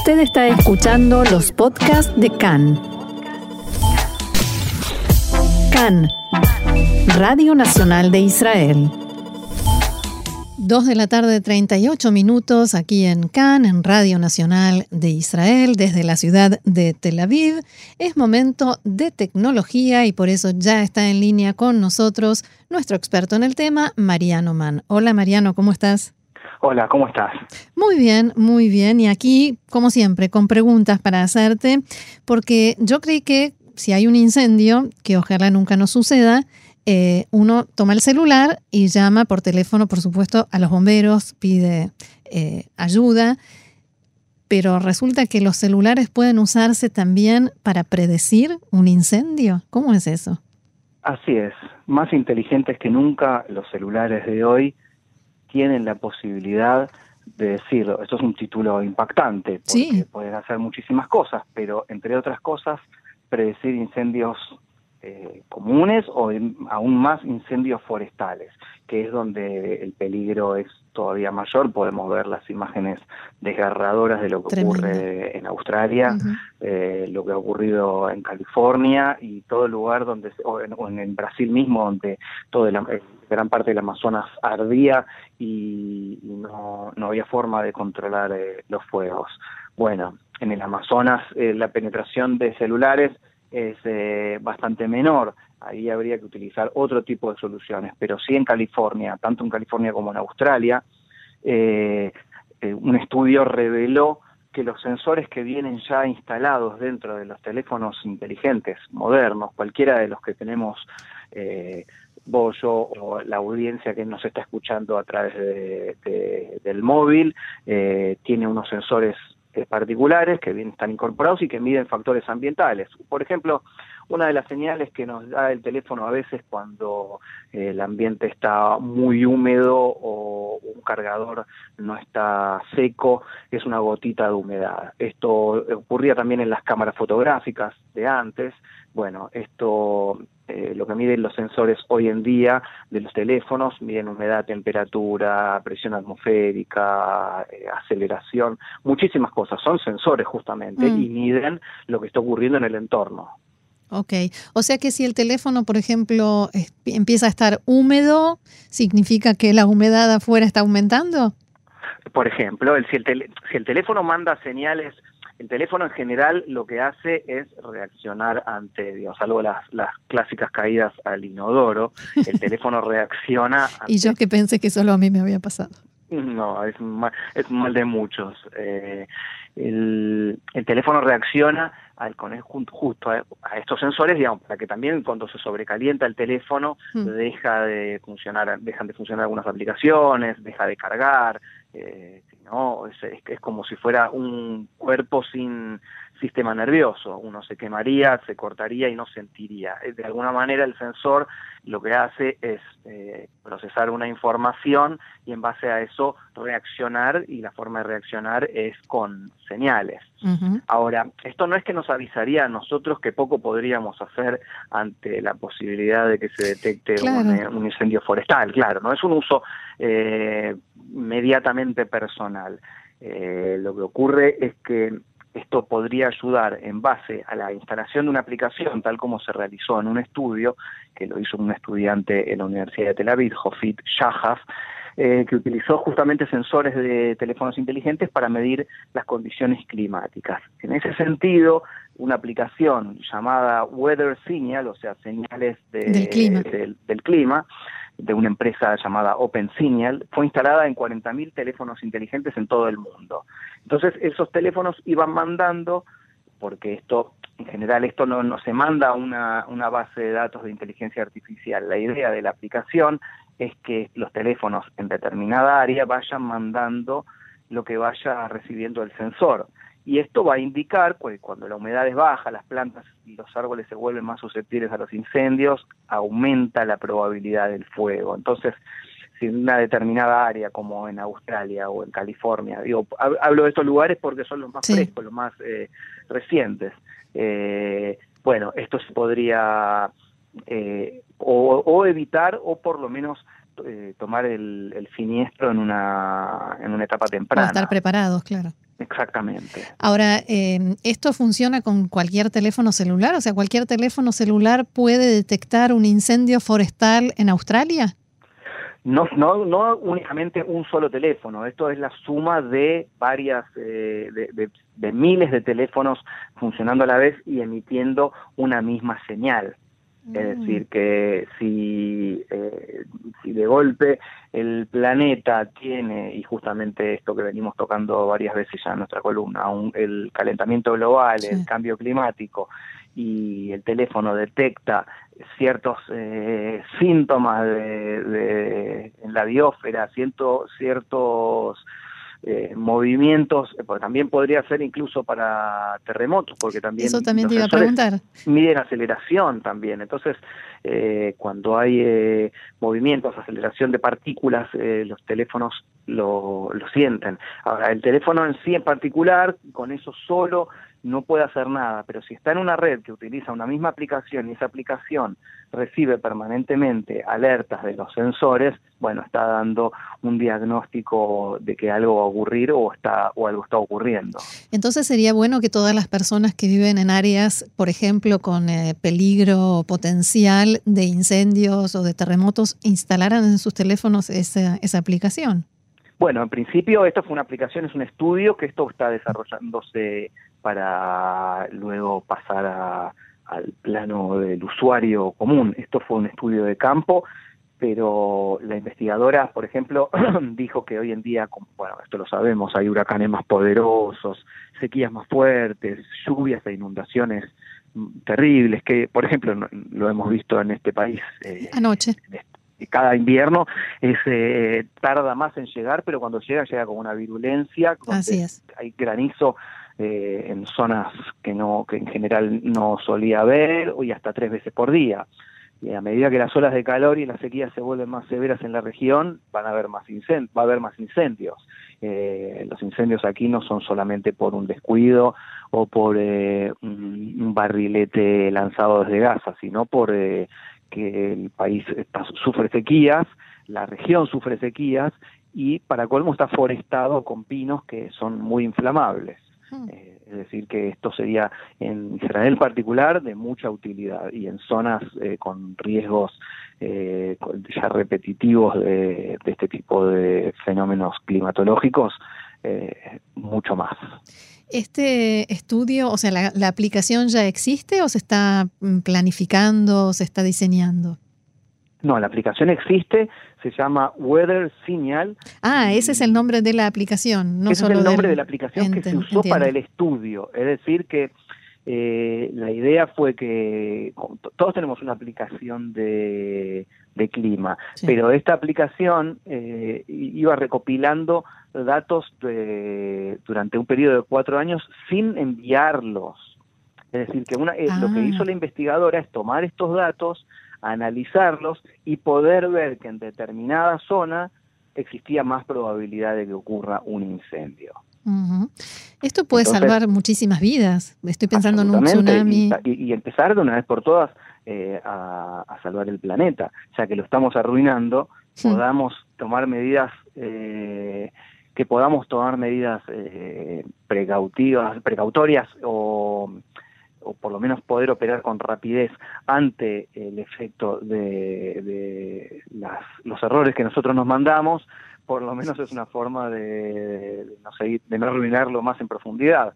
Usted está escuchando los podcasts de CAN. CAN, Radio Nacional de Israel. Dos de la tarde, 38 minutos, aquí en CAN, en Radio Nacional de Israel, desde la ciudad de Tel Aviv. Es momento de tecnología y por eso ya está en línea con nosotros nuestro experto en el tema, Mariano Mann. Hola Mariano, ¿cómo estás? Hola, ¿cómo estás? Muy bien, muy bien. Y aquí, como siempre, con preguntas para hacerte, porque yo creí que si hay un incendio, que ojalá nunca nos suceda, eh, uno toma el celular y llama por teléfono, por supuesto, a los bomberos, pide eh, ayuda, pero resulta que los celulares pueden usarse también para predecir un incendio. ¿Cómo es eso? Así es, más inteligentes que nunca los celulares de hoy tienen la posibilidad de decirlo. Esto es un título impactante, porque pueden hacer muchísimas cosas, pero entre otras cosas, predecir incendios eh, comunes o aún más incendios forestales, que es donde el peligro es todavía mayor. Podemos ver las imágenes desgarradoras de lo que ocurre en Australia, eh, lo que ha ocurrido en California y todo el lugar donde, o en, Brasil mismo, donde toda la, eh, gran parte del Amazonas ardía y, no, no, había forma de controlar los fuegos. Bueno, en el Amazonas la penetración de celulares es eh, bastante menor. Ahí habría que utilizar otro tipo de soluciones, pero sí en California, tanto en California como en Australia, eh, eh, un estudio reveló que los sensores que vienen ya instalados dentro de los teléfonos inteligentes modernos, cualquiera de los que tenemos eh, vos, yo o la audiencia que nos está escuchando a través del móvil, tiene unos sensores eh, particulares que bien están incorporados y que miden factores ambientales. Por ejemplo, una de las señales que nos da el teléfono a veces cuando eh, el ambiente está muy húmedo o un cargador no está seco es una gotita de humedad. Esto ocurría también en las cámaras fotográficas de antes. Bueno, esto eh, lo que miden los sensores hoy en día de los teléfonos, miden humedad, temperatura, presión atmosférica, eh, aceleración, muchísimas cosas, son sensores justamente y mm. miden lo que está ocurriendo en el entorno. Ok, o sea que si el teléfono, por ejemplo, empieza a estar húmedo, ¿significa que la humedad afuera está aumentando? Por ejemplo, si, el si el teléfono manda señales el teléfono en general lo que hace es reaccionar ante, digamos, salvo las, las clásicas caídas al inodoro, el teléfono reacciona. y yo que pensé que solo a mí me había pasado. No, es mal, es mal de muchos. Eh, el, el, teléfono reacciona al, con justo a, estos sensores, digamos, para que también cuando se sobrecalienta el teléfono hmm. deja de funcionar, dejan de funcionar algunas aplicaciones, deja de cargar, eh, ¿no? Es, es, como si fuera un cuerpo sin sistema nervioso. Uno se quemaría, se cortaría y no sentiría. Eh, de alguna manera el sensor lo que hace es eh, procesar una información y en base a eso reaccionar y la forma de reaccionar es con señales. Ahora, esto no es que nos avisaría a nosotros que poco podríamos hacer ante la posibilidad de que se detecte un, incendio forestal, claro, no es un uso eh, inmediatamente personal. Eh, lo que ocurre es que esto podría ayudar en base a la instalación de una aplicación, tal como se realizó en un estudio, que lo hizo un estudiante en la Universidad de Tel Aviv, Jofit Shahaf, eh, que utilizó justamente sensores de teléfonos inteligentes para medir las condiciones climáticas. En ese sentido, una aplicación llamada Weather Signal, o sea, señales del clima, del clima de una empresa llamada Open Signal, fue instalada en 40.000 teléfonos inteligentes en todo el mundo. Entonces, esos teléfonos iban mandando, porque esto, en general, esto no, no se manda una, una base de datos de inteligencia artificial. La idea de la aplicación es que los teléfonos en determinada área vayan mandando lo que vaya recibiendo el sensor y esto va a indicar que cuando la humedad es baja, las plantas y los árboles se vuelven más susceptibles a los incendios, aumenta la probabilidad del fuego. Entonces, en una determinada área como en Australia o en California, digo, hablo de estos lugares porque son los más frescos, los más eh, recientes. Eh, bueno, esto se podría eh, o, evitar o por lo menos tomar el, el, siniestro en una, en una etapa temprana. estar preparados, claro. Exactamente. Ahora, em, ¿esto funciona con cualquier teléfono celular? O sea, ¿cualquier teléfono celular puede detectar un incendio forestal en Australia? No, no, no únicamente un solo teléfono, esto es la suma de varias, eh, de, miles de teléfonos funcionando a la vez y emitiendo una misma señal. Es mm. decir, que si, eh, si de golpe el planeta tiene, y justamente esto que venimos tocando varias veces ya en nuestra columna, el calentamiento global, el cambio climático, y el teléfono detecta ciertos eh, síntomas de, en la biosfera, ciertos eh, movimientos, eh, porque también podría ser incluso para terremotos, porque también... Eso también te iba a preguntar. Miden aceleración también, entonces eh, cuando hay movimientos, aceleración de partículas, los teléfonos lo, lo sienten. Ahora, el teléfono en sí en particular, con eso solo no puede hacer nada, pero si está en una red que utiliza una misma aplicación y esa aplicación recibe permanentemente alertas de los sensores, bueno, está dando un diagnóstico de que algo va a ocurrir o está o algo está ocurriendo. Entonces sería bueno que todas las personas que viven en áreas, por ejemplo, con eh, peligro potencial de incendios o de terremotos, instalaran en sus teléfonos esa, esa aplicación. Bueno, en principio esto fue una aplicación, es un estudio que esto está desarrollándose para luego pasar al plano del usuario común. Esto fue un estudio de campo, pero la investigadora, por ejemplo, dijo que hoy en día, bueno, esto lo sabemos, hay huracanes más poderosos, sequías más fuertes, lluvias e inundaciones terribles, que por ejemplo lo hemos visto en este país. Eh, Anoche. cada invierno es, eh, tarda más en llegar, pero cuando llega llega con una virulencia, Así es. hay granizo eh, en zonas que no que en general no solía haber y hasta tres veces por día. Y a medida que las olas de calor y las sequías se vuelven más severas en la región, van a haber más va a haber más incendios. Eh, los incendios aquí no son solamente por un descuido o por eh, un barrilete lanzado desde Gaza, sino por que el país sufre sequías, la región sufre sequías y para colmo está forestado con pinos que son muy inflamables. Eh, es decir, que esto sería en Israel particular de mucha utilidad y en zonas eh, con riesgos eh, ya repetitivos de, este tipo de fenómenos climatológicos, mucho más. ¿Este estudio, o sea, la, la aplicación ya existe o se está mm, planificando, o se está diseñando? No, la aplicación existe, se llama Weather Signal. Ah, ese es el nombre de la aplicación, no ese es el nombre de la aplicación que se usó para el estudio. Es decir, que eh, la idea fue que todos tenemos una aplicación de, clima, pero esta aplicación eh, iba recopilando datos de, durante un periodo de cuatro años sin enviarlos. Es decir, que una, eh, lo que ah. hizo la investigadora es tomar estos datos, analizarlos y poder ver que en determinada zona existía más probabilidad de que ocurra un incendio. Esto puede salvar muchísimas vidas. Estoy pensando en un tsunami. Y, empezar de una vez por todas eh, a, salvar el planeta, ya que lo estamos arruinando, podamos tomar medidas eh, que podamos tomar medidas eh, precautivas, precautorias o o por lo menos poder operar con rapidez ante el efecto de, las, los errores que nosotros nos mandamos, por lo menos es una forma de, no, de no arruinarlo más en profundidad.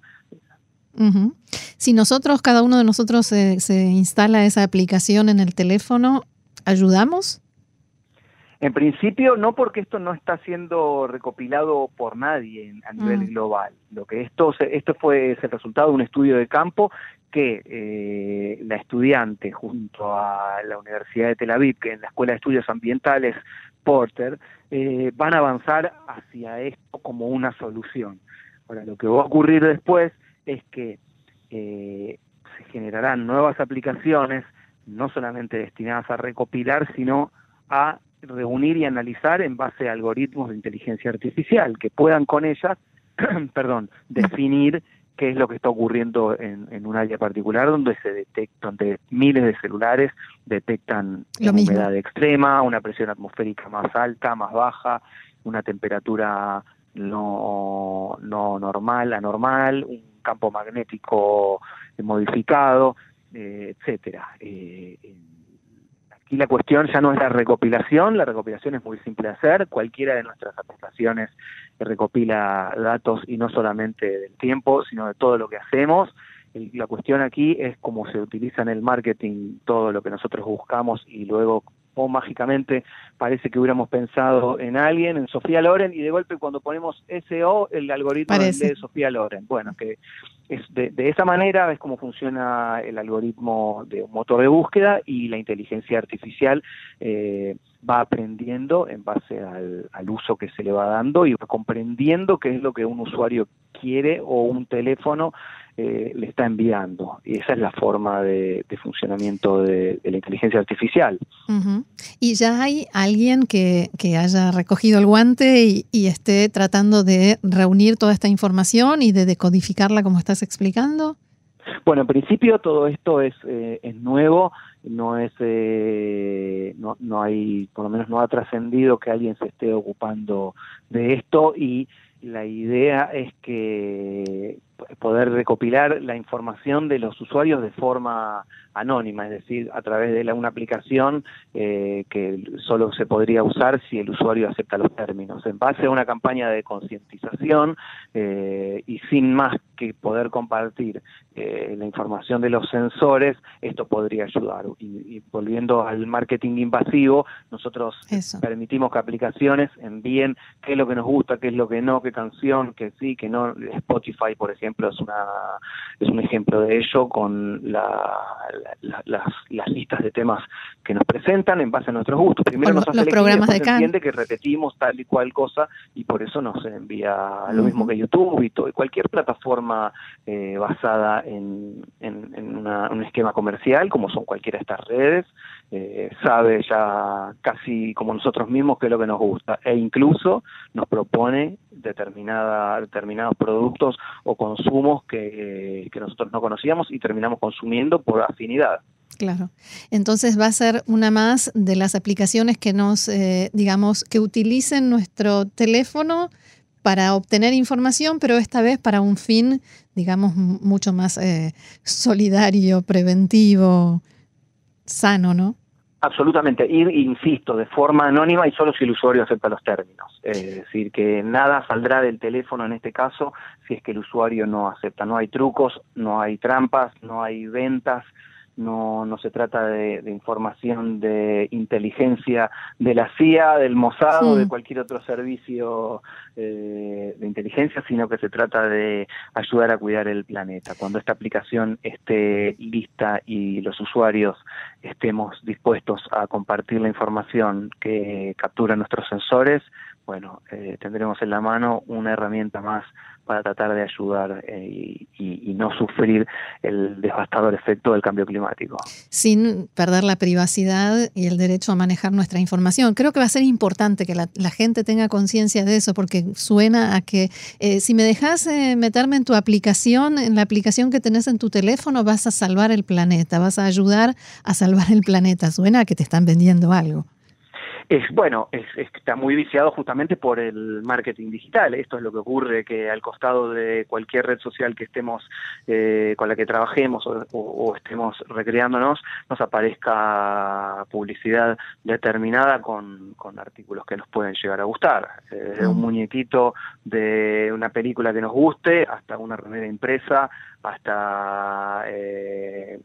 Si nosotros, cada uno de nosotros se, se instala esa aplicación en el teléfono, ¿ayudamos? En principio, no porque esto no está siendo recopilado por nadie a nivel mm. global. Lo que esto, esto fue el resultado de un estudio de campo que eh, la estudiante junto a la Universidad de Tel Aviv, que en la Escuela de Estudios Ambientales Porter, eh, van a avanzar hacia esto como una solución. Ahora, lo que va a ocurrir después es que eh, se generarán nuevas aplicaciones, no solamente destinadas a recopilar, sino a reunir y analizar en base a algoritmos de inteligencia artificial que puedan con ellas, perdón, definir qué es lo que está ocurriendo en, un área particular donde se detecta, donde miles de celulares detectan una humedad extrema, una presión atmosférica más alta, más baja, una temperatura no, no normal, anormal, un campo magnético modificado, eh, etcétera. Eh, aquí la cuestión ya no es la recopilación, la recopilación es muy simple de hacer, cualquiera de nuestras aplicaciones recopila datos y no solamente del tiempo, sino de todo lo que hacemos. La cuestión aquí es cómo se utiliza en el marketing todo lo que nosotros buscamos y luego o mágicamente parece que hubiéramos pensado en alguien, en Sofía Loren, y de golpe cuando ponemos SO, el algoritmo de Sofía Loren. Bueno, que es de, esa manera es como funciona el algoritmo de un motor de búsqueda y la inteligencia artificial eh, va aprendiendo en base al, al, uso que se le va dando y va comprendiendo qué es lo que un usuario quiere o un teléfono eh, le está enviando. Y esa es la forma de, funcionamiento de, la inteligencia artificial. ¿Y ya hay alguien que, haya recogido el guante y, esté tratando de reunir toda esta información y de decodificarla como estás explicando? Bueno, en principio todo esto es, eh, es nuevo, no es, eh, no, no hay, por lo menos no ha trascendido que alguien se esté ocupando de esto y la idea es que poder recopilar la información de los usuarios de forma anónima, es decir, a través de una aplicación eh, que solo se podría usar si el usuario acepta los términos. En base a una campaña de concientización eh, y sin más que poder compartir eh, la información de los sensores, esto podría ayudar. Y, volviendo al marketing invasivo, nosotros permitimos que aplicaciones envíen qué es lo que nos gusta, qué es lo que no, qué canción, que sí, que no. Spotify, por ejemplo, es, una, es un ejemplo de ello con la, las, las, listas de temas que nos presentan en base a nuestros gustos. Primero nos hace los programas de entiende que repetimos tal y cual cosa y por eso nos envía lo mismo que YouTube y, todo, cualquier plataforma eh, basada en, en, un esquema comercial, como son cualquiera de estas redes, eh, sabe ya casi como nosotros mismos qué es lo que nos gusta. E incluso nos propone determinada, determinados productos o consumos que, nosotros no conocíamos y terminamos consumiendo por afinidad. Claro. Entonces va a ser una más de las aplicaciones que nos, eh, digamos, que utilicen nuestro teléfono para obtener información, pero esta vez para un fin, digamos, mucho más eh, solidario, preventivo, sano, ¿no? Absolutamente, y insisto, de forma anónima y solo si el usuario acepta los términos. Es decir, que nada saldrá del teléfono en este caso si es que el usuario no acepta. No hay trucos, no hay trampas, no hay ventas, no, no se trata de, información de inteligencia de la CIA, del Mossad o de cualquier otro servicio eh, de inteligencia, sino que se trata de ayudar a cuidar el planeta. Cuando esta aplicación esté lista y los usuarios estemos dispuestos a compartir la información que capturan nuestros sensores, bueno, eh, tendremos en la mano una herramienta más para tratar de ayudar eh, y, no sufrir el devastador efecto del cambio climático. Sin perder la privacidad y el derecho a manejar nuestra información. Creo que va a ser importante que la, gente tenga conciencia de eso, porque suena a que eh, si me dejas meterme en tu aplicación, en la aplicación que tenés en tu teléfono, vas a salvar el planeta, vas a ayudar a salvar el planeta. Suena a que te están vendiendo algo. Es bueno, es, está muy viciado justamente por el marketing digital. Esto es lo que ocurre que al costado de cualquier red social que estemos eh, con la que trabajemos o, estemos recreándonos, nos aparezca publicidad determinada con, con artículos que nos pueden llegar a gustar. Desde un mm. muñequito de una película que nos guste hasta una remera impresa hasta eh,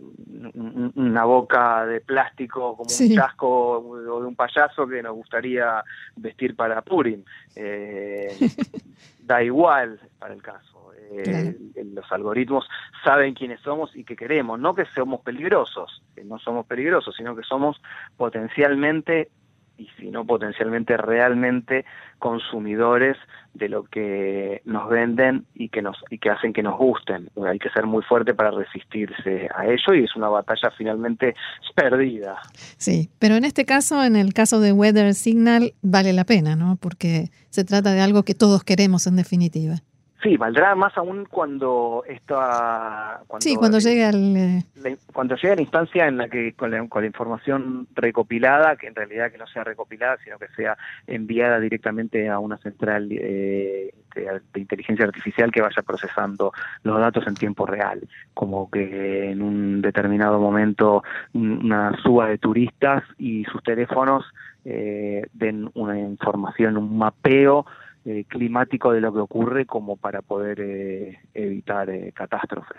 una boca de plástico como un casco o de un payaso que nos gustaría vestir para Purim. Eh, da igual para el caso. Eh, los algoritmos saben quiénes somos y qué queremos, no que somos peligrosos, que no somos peligrosos, sino que somos potencialmente y si no potencialmente realmente consumidores de lo que nos venden y que nos y que hacen que nos gusten. Hay que ser muy fuerte para resistirse a ello y es una batalla finalmente perdida. Sí, pero en este caso, en el caso de Weather Signal, vale la pena, ¿no? Porque se trata de algo que todos queremos en definitiva. Sí, valdrá más aún cuando esta... Cuando, sí, cuando llegue al... Eh, cuando llegue a la instancia en la que con la, información recopilada, que en realidad que no sea recopilada, sino que sea enviada directamente a una central eh, de, inteligencia artificial que vaya procesando los datos en tiempo real, como que en un determinado momento una suba de turistas y sus teléfonos eh, den una información, un mapeo eh, climático de lo que ocurre como para poder eh, evitar eh, catástrofes.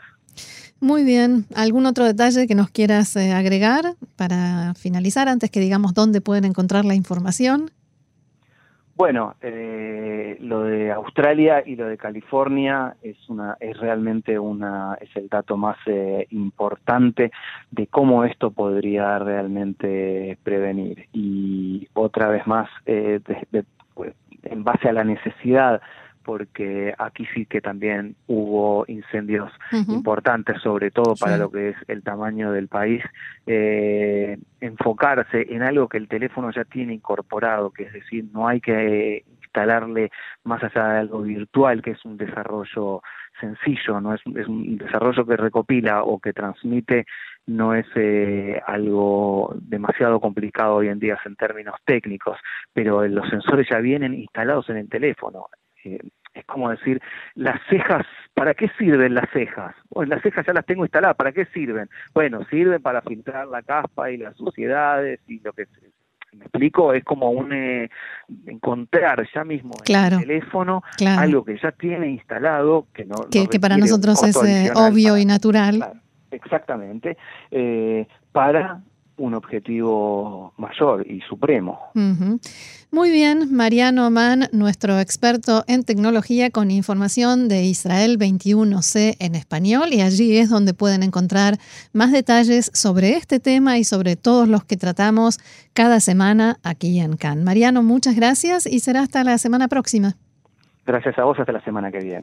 Muy bien. ¿Algún otro detalle que nos quieras agregar para finalizar antes que digamos dónde pueden encontrar la información? Bueno, lo de Australia y lo de California es una es realmente una es el dato más importante de cómo esto podría realmente prevenir y otra vez más de, en base a la necesidad porque aquí sí que también hubo incendios importantes, sobre todo para lo que es el tamaño del país, eh, enfocarse en algo que el teléfono ya tiene incorporado, que es decir, no hay que instalarle más allá de algo virtual, que es un desarrollo sencillo, no es, es un desarrollo que recopila o que transmite no es eh, algo demasiado complicado hoy en día en términos técnicos, pero los sensores ya vienen instalados en el teléfono. Eh, es como decir, las cejas, ¿para qué sirven las cejas? Bueno, las cejas ya las tengo instaladas, ¿para qué sirven? Bueno, sirven para filtrar la caspa y las suciedades y lo que me explico, es como un eh, encontrar ya mismo en el teléfono algo que ya tiene instalado, que no que, para nosotros es obvio y natural. Exactamente, eh, para un objetivo mayor y supremo. Muy bien, Mariano Mann, nuestro experto en tecnología con información de Israel 21C en español y allí es donde pueden encontrar más detalles sobre este tema y sobre todos los que tratamos cada semana aquí en Cannes. Mariano, muchas gracias y será hasta la semana próxima. Gracias a vos, hasta la semana que viene.